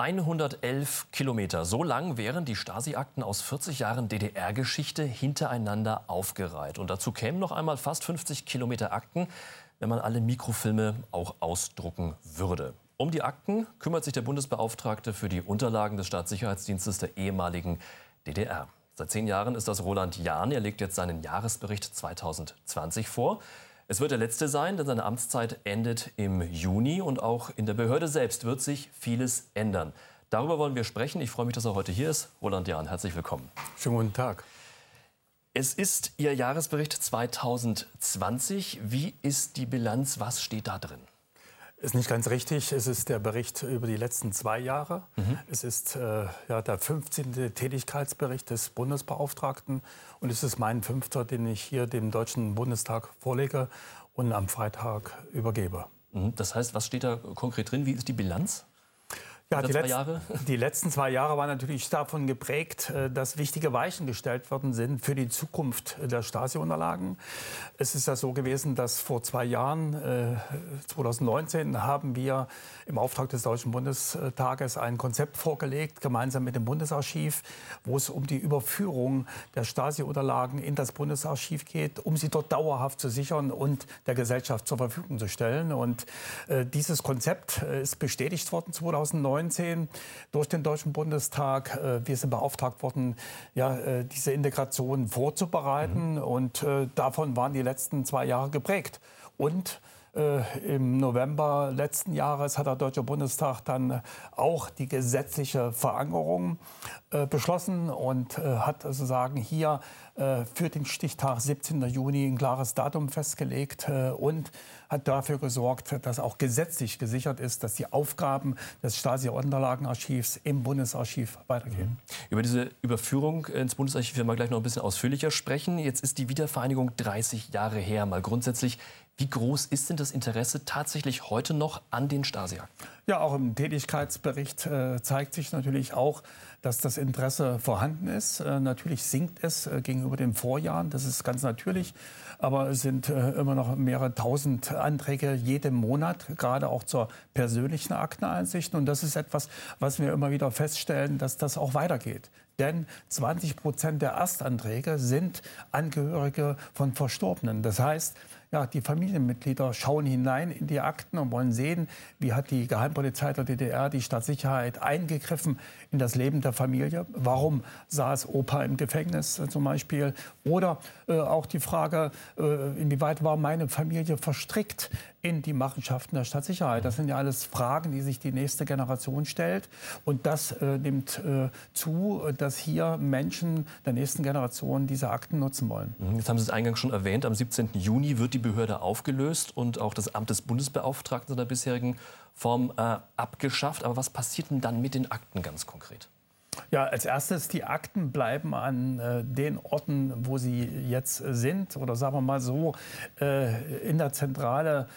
111 Kilometer. So lang wären die Stasi-Akten aus 40 Jahren DDR-Geschichte hintereinander aufgereiht. Und dazu kämen noch einmal fast 50 Kilometer Akten, wenn man alle Mikrofilme auch ausdrucken würde. Um die Akten kümmert sich der Bundesbeauftragte für die Unterlagen des Staatssicherheitsdienstes der ehemaligen DDR. Seit zehn Jahren ist das Roland Jahn. Er legt jetzt seinen Jahresbericht 2020 vor. Es wird der letzte sein, denn seine Amtszeit endet im Juni und auch in der Behörde selbst wird sich vieles ändern. Darüber wollen wir sprechen. Ich freue mich, dass er heute hier ist. Roland Jahn, herzlich willkommen. Schönen guten Tag. Es ist Ihr Jahresbericht 2020. Wie ist die Bilanz? Was steht da drin? Ist nicht ganz richtig. Es ist der Bericht über die letzten zwei Jahre. Mhm. Es ist äh, ja, der 15. Tätigkeitsbericht des Bundesbeauftragten. Und es ist mein fünfter, den ich hier dem Deutschen Bundestag vorlege und am Freitag übergebe. Mhm. Das heißt, was steht da konkret drin? Wie ist die Bilanz? Ja, die, letzt, die, letzten zwei Jahre waren natürlich davon geprägt, äh, dass wichtige Weichen gestellt worden sind für die Zukunft der Stasi-Unterlagen. Es ist ja so gewesen, dass vor zwei Jahren, 2019, äh, haben wir im Auftrag des Deutschen Bundestages ein Konzept vorgelegt, gemeinsam mit dem Bundesarchiv, wo es um die Überführung der Stasi-Unterlagen in das Bundesarchiv geht, um sie dort dauerhaft zu sichern und der Gesellschaft zur Verfügung zu stellen. Und äh, dieses Konzept ist bestätigt worden 2019. 2019 durch den Deutschen Bundestag. Äh, wir sind beauftragt worden, ja, äh, diese Integration vorzubereiten. Mhm. Und äh, davon waren die letzten zwei Jahre geprägt. Und Im November letzten Jahres hat der Deutsche Bundestag dann auch die gesetzliche Verankerung äh, beschlossen und äh, hat sozusagen hier äh, für den Stichtag 17. Juni ein klares Datum festgelegt äh, und hat dafür gesorgt, dass auch gesetzlich gesichert ist, dass die Aufgaben des Stasi-Unterlagenarchivs im Bundesarchiv weitergehen. Mhm. Über diese Überführung ins Bundesarchiv werden wir gleich noch ein bisschen ausführlicher sprechen. Jetzt ist die Wiedervereinigung 30 Jahre her. Mal grundsätzlich, wie groß ist denn das Interesse tatsächlich heute noch an den Stasi-Akten? Ja, auch im Tätigkeitsbericht äh, zeigt sich natürlich auch, dass das Interesse vorhanden ist. Äh, natürlich sinkt es äh, gegenüber den Vorjahren, das ist ganz natürlich. Aber es sind äh, immer noch mehrere tausend Anträge jeden Monat, gerade auch zur persönlichen Akteneinsicht. Und das ist etwas, was wir immer wieder feststellen, dass das auch weitergeht. Denn 20 Prozent der Erstanträge sind Angehörige von Verstorbenen. Das heißt, ja, die Familienmitglieder schauen hinein in die Akten und wollen sehen, wie hat die Geheimpolizei der DDR, die Staatssicherheit eingegriffen in das Leben der Familie. Warum saß Opa im Gefängnis äh, zum Beispiel? Oder äh, auch die Frage, äh, inwieweit war meine Familie verstrickt in die Machenschaften der Staatssicherheit? Das sind ja alles Fragen, die sich die nächste Generation stellt. Und das äh, nimmt äh, zu, dass hier Menschen der nächsten Generation diese Akten nutzen wollen. Mhm, jetzt haben Sie es eingangs schon erwähnt, am 17. Juni wird die Behörde aufgelöst und auch das Amt des Bundesbeauftragten in der bisherigen Form äh, abgeschafft. Aber was passiert denn dann mit den Akten ganz konkret? Ja, als erstes, die Akten bleiben an äh, den Orten, wo sie jetzt sind. Oder sagen wir mal so, äh, in der Zentrale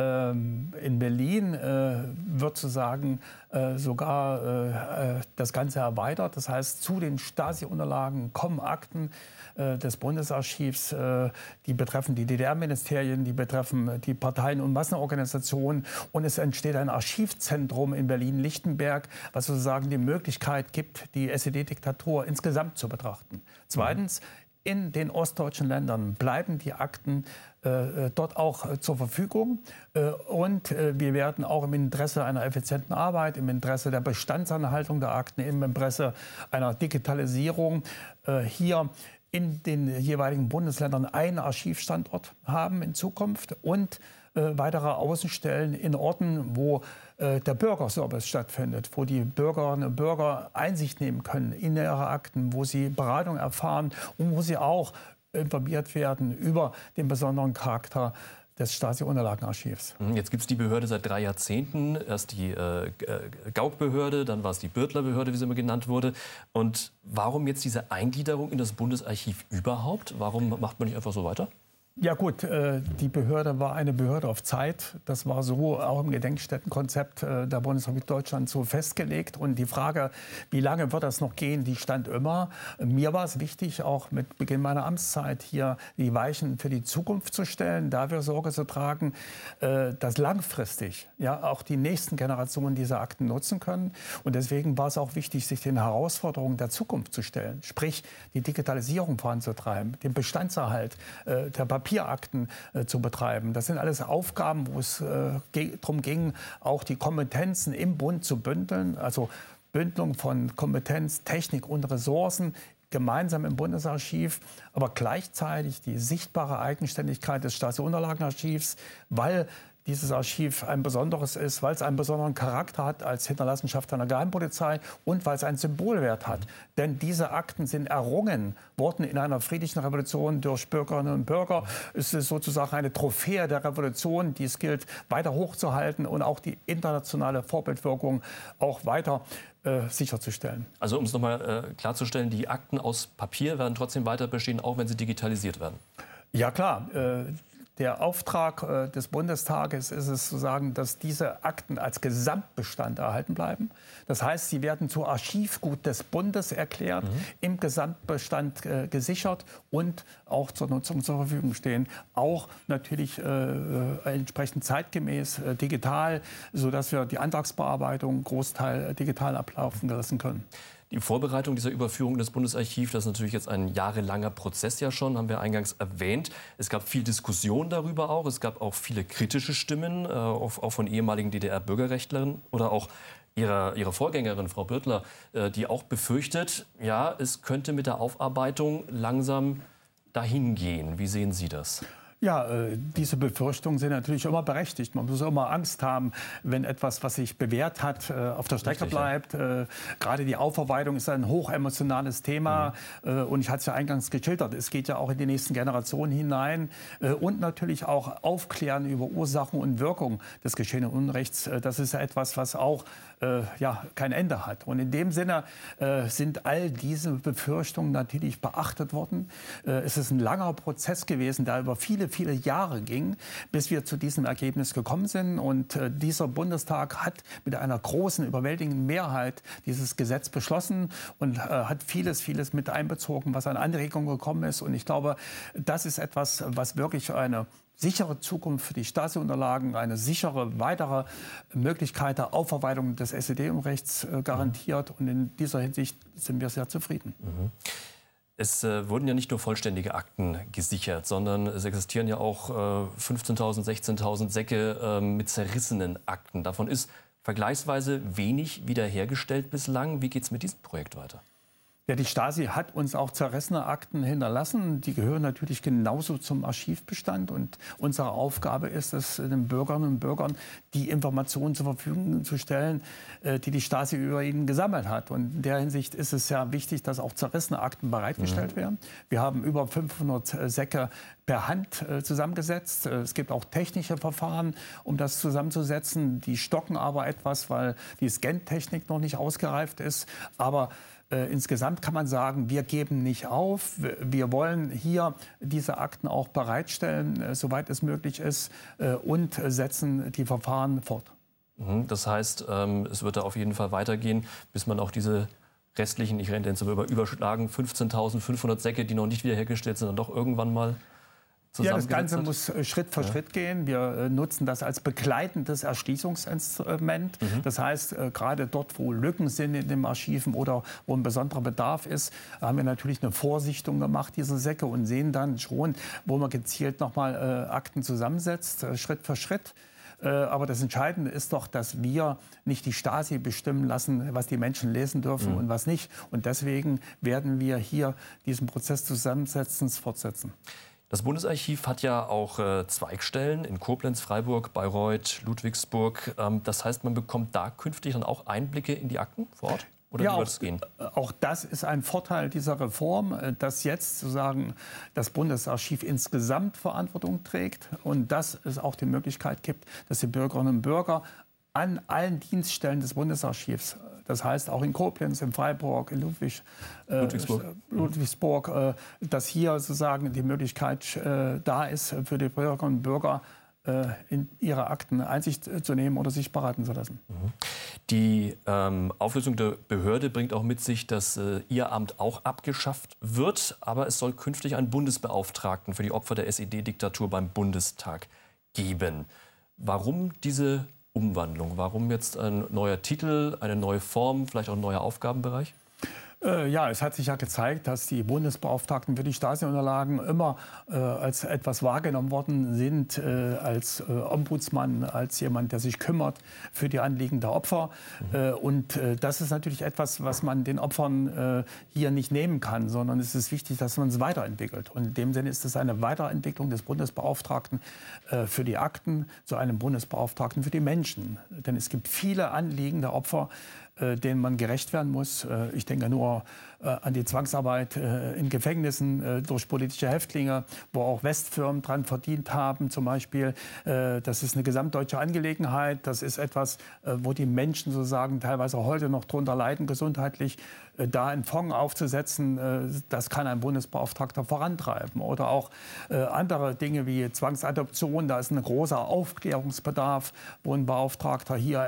in Berlin äh, wird sozusagen äh, sogar äh, das Ganze erweitert. Das heißt, zu den Stasi-Unterlagen kommen Akten des Bundesarchivs, die betreffen die DDR-Ministerien, die betreffen die Parteien und Massenorganisationen. Und es entsteht ein Archivzentrum in Berlin-Lichtenberg, was sozusagen die Möglichkeit gibt, die SED-Diktatur insgesamt zu betrachten. Zweitens, in den ostdeutschen Ländern bleiben die Akten äh, äh, dort auch äh, zur Verfügung. Äh, und äh, wir werden auch im Interesse einer effizienten Arbeit, im Interesse der Bestandsanhaltung der Akten, im Interesse einer Digitalisierung äh, hier in den jeweiligen Bundesländern einen Archivstandort haben in Zukunft und äh, weitere Außenstellen in Orten, wo äh, der Bürgerservice stattfindet, wo die Bürgerinnen und Bürger Einsicht nehmen können in ihre Akten, wo sie Beratung erfahren und wo sie auch informiert werden über den besonderen Charakter des Stasi-Unterlagenarchivs. Mhm, jetzt gibt es die Behörde seit drei Jahrzehnten. Erst die äh, äh, Gauk-Behörde, dann war es die Birtler-Behörde, wie sie immer genannt wurde. Und warum jetzt diese Eingliederung in das Bundesarchiv überhaupt? Warum macht man nicht einfach so weiter? Ja gut, äh, die Behörde war eine Behörde auf Zeit. Das war so auch im Gedenkstättenkonzept äh, der Bundesrepublik Deutschland so festgelegt. Und die Frage, wie lange wird das noch gehen, die stand immer. Mir war es wichtig, auch mit Beginn meiner Amtszeit hier die Weichen für die Zukunft zu stellen, dafür Sorge zu tragen, äh, dass langfristig ja auch die nächsten Generationen diese Akten nutzen können. Und deswegen war es auch wichtig, sich den Herausforderungen der Zukunft zu stellen, sprich die Digitalisierung voranzutreiben, den Bestandserhalt der Papier Papierakten äh, zu betreiben. Das sind alles Aufgaben, wo es äh, darum ging, auch die Kompetenzen im Bund zu bündeln. Also Bündelung von Kompetenz, Technik und Ressourcen gemeinsam im Bundesarchiv, aber gleichzeitig die sichtbare Eigenständigkeit des Stasi-Unterlagenarchivs, weil dieses Archiv ein besonderes ist, weil es einen besonderen Charakter hat als Hinterlassenschaft einer Geheimpolizei und weil es einen Symbolwert hat. Denn diese Akten sind errungen worden in einer friedlichen Revolution durch Bürgerinnen und Bürger. Es ist sozusagen eine Trophäe der Revolution, die es gilt weiter hochzuhalten und auch die internationale Vorbildwirkung auch weiter äh, sicherzustellen. Also um es nochmal äh, klarzustellen, die Akten aus Papier werden trotzdem weiter bestehen, auch wenn sie digitalisiert werden. Ja klar, äh, der Auftrag äh, des Bundestages ist es zu sagen, dass diese Akten als Gesamtbestand erhalten bleiben. Das heißt, sie werden zu Archivgut des Bundes erklärt, mhm. im Gesamtbestand äh, gesichert und auch zur Nutzung zur Verfügung stehen. Auch natürlich äh, äh entsprechend zeitgemäß äh, digital, sodass wir die Antragsbearbeitung Großteil digital ablaufen lassen können. Die Vorbereitung dieser Überführung des Bundesarchivs, das ist natürlich jetzt ein jahrelanger Prozess ja schon, haben wir eingangs erwähnt. Es gab viel Diskussion darüber auch. Es gab auch viele kritische Stimmen, äh, auch, von ehemaligen DDR-Bürgerrechtlerinnen oder auch ihrer, ihrer Vorgängerin, Frau Birtler, äh, die auch befürchtet, ja, es könnte mit der Aufarbeitung langsam dahin gehen. Wie sehen Sie das? Ja, äh, diese Befürchtungen sind natürlich immer berechtigt. Man muss immer Angst haben, wenn etwas, was sich bewährt hat, äh, auf der Strecke Richtig, bleibt. Ja. Äh, gerade die Aufarbeitung ist ein hochemotionales Thema. Mhm. Und ich hatte es ja eingangs geschildert. Es geht ja auch in die nächsten Generationen hinein. Und natürlich auch aufklären über Ursachen und Wirkung des geschehenen Unrechts. Das ist ja etwas, was auch ja, kein Ende hat. Und in dem Sinne sind all diese Befürchtungen natürlich beachtet worden. Es ist ein langer Prozess gewesen, der über viele viele Jahre ging, bis wir zu diesem Ergebnis gekommen sind. Und äh, dieser Bundestag hat mit einer großen, überwältigenden Mehrheit dieses Gesetz beschlossen und äh, hat vieles, vieles mit einbezogen, was an Anregungen gekommen ist. Und ich glaube, das ist etwas, was wirklich eine sichere Zukunft für die Stasi-Unterlagen, eine sichere weitere Möglichkeit der Aufarbeitung des SED-Unrechts äh, garantiert. Und in dieser Hinsicht sind wir sehr zufrieden. Mhm. Es äh, wurden ja nicht nur vollständige Akten gesichert, sondern es existieren ja auch äh, 15.000, 16.000 Säcke äh, mit zerrissenen Akten. Davon ist vergleichsweise wenig wiederhergestellt bislang. Wie geht es mit diesem Projekt weiter? Ja, die Stasi hat uns auch zerrissene Akten hinterlassen. Die gehören natürlich genauso zum Archivbestand. Und unsere Aufgabe ist es, den Bürgerinnen und Bürgern die Informationen zur Verfügung zu stellen, äh, die die Stasi über ihnen gesammelt hat. Und in der Hinsicht ist es sehr wichtig, dass auch zerrissene Akten bereitgestellt mhm. werden. Wir haben über 500 äh, Säcke per Hand äh, zusammengesetzt. Es gibt auch technische Verfahren, um das zusammenzusetzen. Die stocken aber etwas, weil die Scan-Technik noch nicht ausgereift ist. Aber äh, insgesamt kann man sagen, wir geben nicht auf. Wir wollen hier diese Akten auch bereitstellen, äh, soweit es möglich ist, äh, und setzen die Verfahren fort. Mhm, das heißt, ähm, es wird da auf jeden Fall weitergehen, bis man auch diese restlichen, ich renne jetzt über überschlagen, 15.500 Säcke, die noch nicht wiederhergestellt sind, dann doch irgendwann mal ja, das Ganze muss äh, Schritt für ja. Schritt gehen. Wir äh, nutzen das als begleitendes Erschließungsinstrument. Mhm. Das heißt, äh, gerade dort, wo Lücken sind in den Archiven oder wo ein besonderer Bedarf ist, haben wir natürlich eine Vorsichtung gemacht, diese Säcke, und sehen dann schon, wo man gezielt nochmal Akten zusammensetzt, Schritt für Schritt. Aber das Entscheidende ist doch, dass wir nicht die Stasi bestimmen lassen, was die Menschen lesen dürfen mhm. und was nicht. Und deswegen werden wir hier diesen Prozess Zusammensetzens fortsetzen. Das Bundesarchiv hat ja auch äh, Zweigstellen in Koblenz, Freiburg, Bayreuth, Ludwigsburg. Ähm, das heißt, man bekommt da künftig dann auch Einblicke in die Akten vor Ort? Oder ja, wie wird es gehen? Äh, auch das ist ein Vorteil dieser Reform, äh, dass jetzt sozusagen das Bundesarchiv insgesamt Verantwortung trägt und dass es auch die Möglichkeit gibt, dass die Bürgerinnen und Bürger an allen Dienststellen des Bundesarchivs Das heißt auch in Koblenz, in Freiburg, in Ludwig, äh, Ludwigsburg, Ludwigsburg äh, dass hier sozusagen die Möglichkeit äh, da ist für die Bürgerinnen und Bürger, äh, in ihre Akten Einsicht zu nehmen oder sich beraten zu lassen. Mhm. Die ähm, Auflösung der Behörde bringt auch mit sich, dass äh, Ihr Amt auch abgeschafft wird, aber es soll künftig einen Bundesbeauftragten für die Opfer der SED-Diktatur beim Bundestag geben. Warum diese Umwandlung? Warum jetzt ein neuer Titel, eine neue Form, vielleicht auch ein neuer Aufgabenbereich? Äh, ja, es hat sich ja gezeigt, dass die Bundesbeauftragten für die Stasi-Unterlagen immer äh, als etwas wahrgenommen worden sind, äh, als äh, Ombudsmann, als jemand, der sich kümmert für die Anliegen der Opfer. Mhm. und äh, das ist natürlich etwas, was man den Opfern hier nicht nehmen kann, sondern es ist wichtig, dass man es weiterentwickelt. Und in dem Sinne ist es eine Weiterentwicklung des Bundesbeauftragten für die Akten zu einem Bundesbeauftragten für die Menschen. Denn es gibt viele Anliegen der Opfer, äh, denen man gerecht werden muss. Äh, ich denke nur äh, an die Zwangsarbeit in Gefängnissen durch politische Häftlinge, wo auch Westfirmen dran verdient haben zum Beispiel. Das ist eine gesamtdeutsche Angelegenheit. Das ist etwas, wo die Menschen sozusagen teilweise heute noch darunter leiden, gesundheitlich. Da einen Fonds aufzusetzen, das kann ein Bundesbeauftragter vorantreiben. Oder auch andere Dinge wie Zwangsadoption, da ist ein großer Aufklärungsbedarf, wo ein Beauftragter hier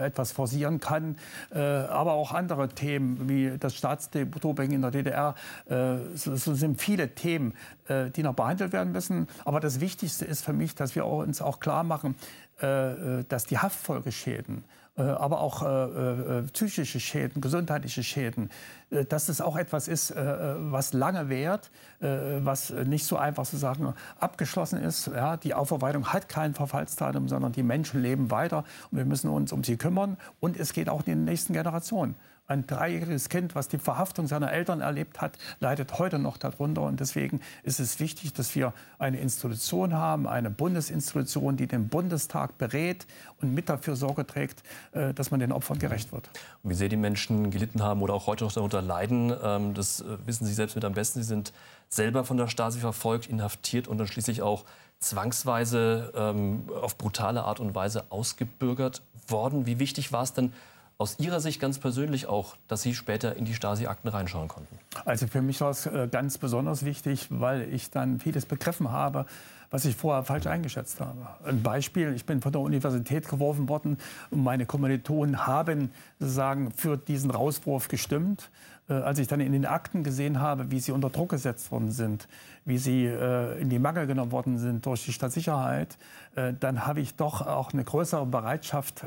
etwas forcieren kann. Äh, aber auch andere Themen wie das Staatsdoping in der DDR. Äh, sind viele Themen, äh, die noch behandelt werden müssen. Aber das Wichtigste ist für mich, dass wir uns auch klar machen, dass die Haftfolgeschäden aber auch äh, psychische Schäden, gesundheitliche Schäden, äh, dass es auch etwas ist, äh, was lange währt, was nicht so einfach zu sagen abgeschlossen ist. Ja, die Aufarbeitung hat kein Verfallsdatum, sondern die Menschen leben weiter und wir müssen uns um sie kümmern und es geht auch in den nächsten Generationen. Ein dreijähriges Kind, was die Verhaftung seiner Eltern erlebt hat, leidet heute noch darunter. Und deswegen ist es wichtig, dass wir eine Institution haben, eine Bundesinstitution, die den Bundestag berät und mit dafür Sorge trägt, äh, dass man den Opfern gerecht wird. Und wie sehr die Menschen gelitten haben oder auch heute noch darunter leiden, ähm, das äh, wissen Sie selbst mit am besten. Sie sind selber von der Stasi verfolgt, inhaftiert und dann schließlich auch zwangsweise ähm, auf brutale Art und Weise ausgebürgert worden. Wie wichtig war es denn aus Ihrer Sicht ganz persönlich auch, dass Sie später in die Stasi-Akten reinschauen konnten? Also für mich war es äh, ganz besonders wichtig, weil ich dann vieles begriffen habe, was ich vorher falsch eingeschätzt habe. Ein Beispiel, ich bin von der Universität geworfen worden und meine Kommilitonen haben sozusagen für diesen Rauswurf gestimmt. Äh, als ich dann in den Akten gesehen habe, wie sie unter Druck gesetzt worden sind, wie sie äh, in die Mangel genommen worden sind durch die Stadtsicherheit, äh, dann habe ich doch auch eine größere Bereitschaft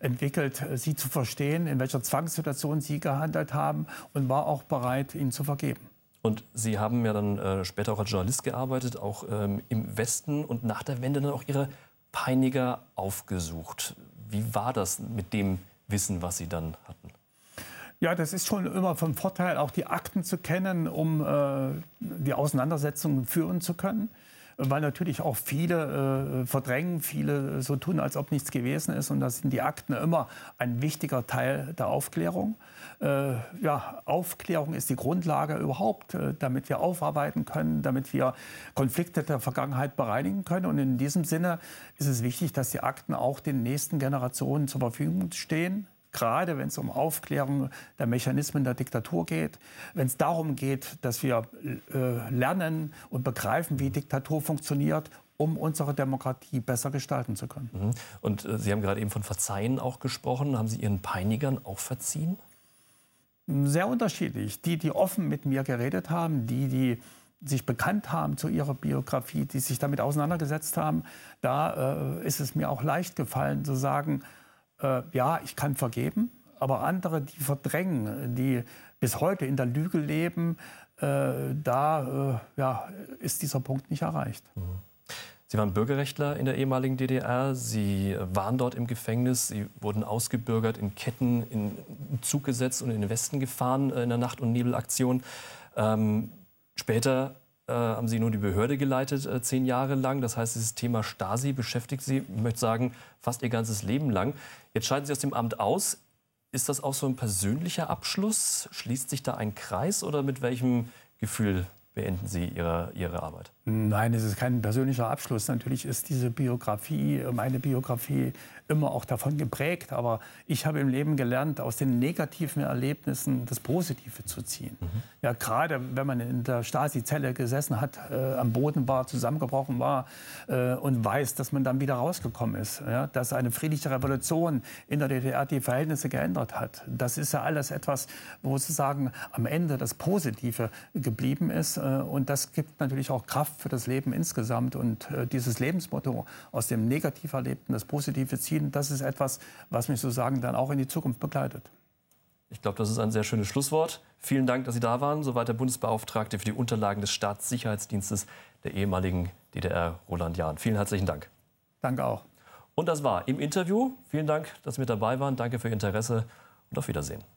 entwickelt, sie zu verstehen, in welcher Zwangssituation sie gehandelt haben und war auch bereit, ihnen zu vergeben. Und Sie haben ja dann äh, später auch als Journalist gearbeitet, auch ähm, im Westen und nach der Wende dann auch Ihre Peiniger aufgesucht. Wie war das mit dem Wissen, was Sie dann hatten? Ja, das ist schon immer von Vorteil, auch die Akten zu kennen, um äh, die Auseinandersetzungen führen zu können weil natürlich auch viele äh, verdrängen, viele so tun, als ob nichts gewesen ist. Und da sind die Akten immer ein wichtiger Teil der Aufklärung. Äh, ja, Aufklärung ist die Grundlage überhaupt, äh, damit wir aufarbeiten können, damit wir Konflikte der Vergangenheit bereinigen können. Und in diesem Sinne ist es wichtig, dass die Akten auch den nächsten Generationen zur Verfügung stehen gerade wenn es um Aufklärung der Mechanismen der Diktatur geht, wenn es darum geht, dass wir äh, lernen und begreifen, wie Diktatur funktioniert um unsere Demokratie besser gestalten zu können. Mhm. Und äh, Sie haben gerade eben von Verzeihen auch gesprochen. Haben Sie Ihren Peinigern auch verziehen? Sehr unterschiedlich. Die, die offen mit mir geredet haben, die, die sich bekannt haben zu ihrer Biografie, die sich damit auseinandergesetzt haben, da äh, ist es mir auch leicht gefallen zu sagen, äh, ja, ich kann vergeben, aber andere, die verdrängen, die bis heute in der Lüge leben, äh, da äh, ja, ist dieser Punkt nicht erreicht. Mhm. Sie waren Bürgerrechtler in der ehemaligen DDR. Sie waren dort im Gefängnis. Sie wurden ausgebürgert, in Ketten in Zug gesetzt und in den Westen gefahren äh, in der Nacht- und Nebelaktion. Ähm, später äh, haben Sie nun die Behörde geleitet, äh, zehn Jahre lang. Das heißt, dieses Thema Stasi beschäftigt Sie, ich möchte sagen, fast Ihr ganzes Leben lang. Jetzt scheiden Sie aus dem Amt aus. Ist das auch so ein persönlicher Abschluss? Schließt sich da ein Kreis oder mit welchem Gefühl beenden Sie Ihre, Ihre Arbeit? Nein, es ist kein persönlicher Abschluss. Natürlich ist diese Biografie, meine Biografie, immer auch davon geprägt. Aber ich habe im Leben gelernt, aus den negativen Erlebnissen das Positive zu ziehen. Mhm. Ja, gerade wenn man in der Stasi-Zelle gesessen hat, äh, am Boden war, zusammengebrochen war äh, und weiß, dass man dann wieder rausgekommen ist. Ja, dass eine friedliche Revolution in der DDR die Verhältnisse geändert hat. Das ist ja alles etwas, wo sozusagen am Ende das Positive geblieben ist. Äh, und das gibt natürlich auch Kraft für das Leben insgesamt. Und äh, dieses Lebensmotto aus dem negativ Erlebten das Positive ziehen, das ist etwas, was mich sozusagen dann auch in die Zukunft begleitet. Ich glaube, das ist ein sehr schönes Schlusswort. Vielen Dank, dass Sie da waren. Soweit der Bundesbeauftragte für die Unterlagen des Staatssicherheitsdienstes der ehemaligen DDR, Roland Jahn. Vielen herzlichen Dank. Danke auch. Und das war im Interview. Vielen Dank, dass Sie mit dabei waren. Danke für Ihr Interesse und auf Wiedersehen.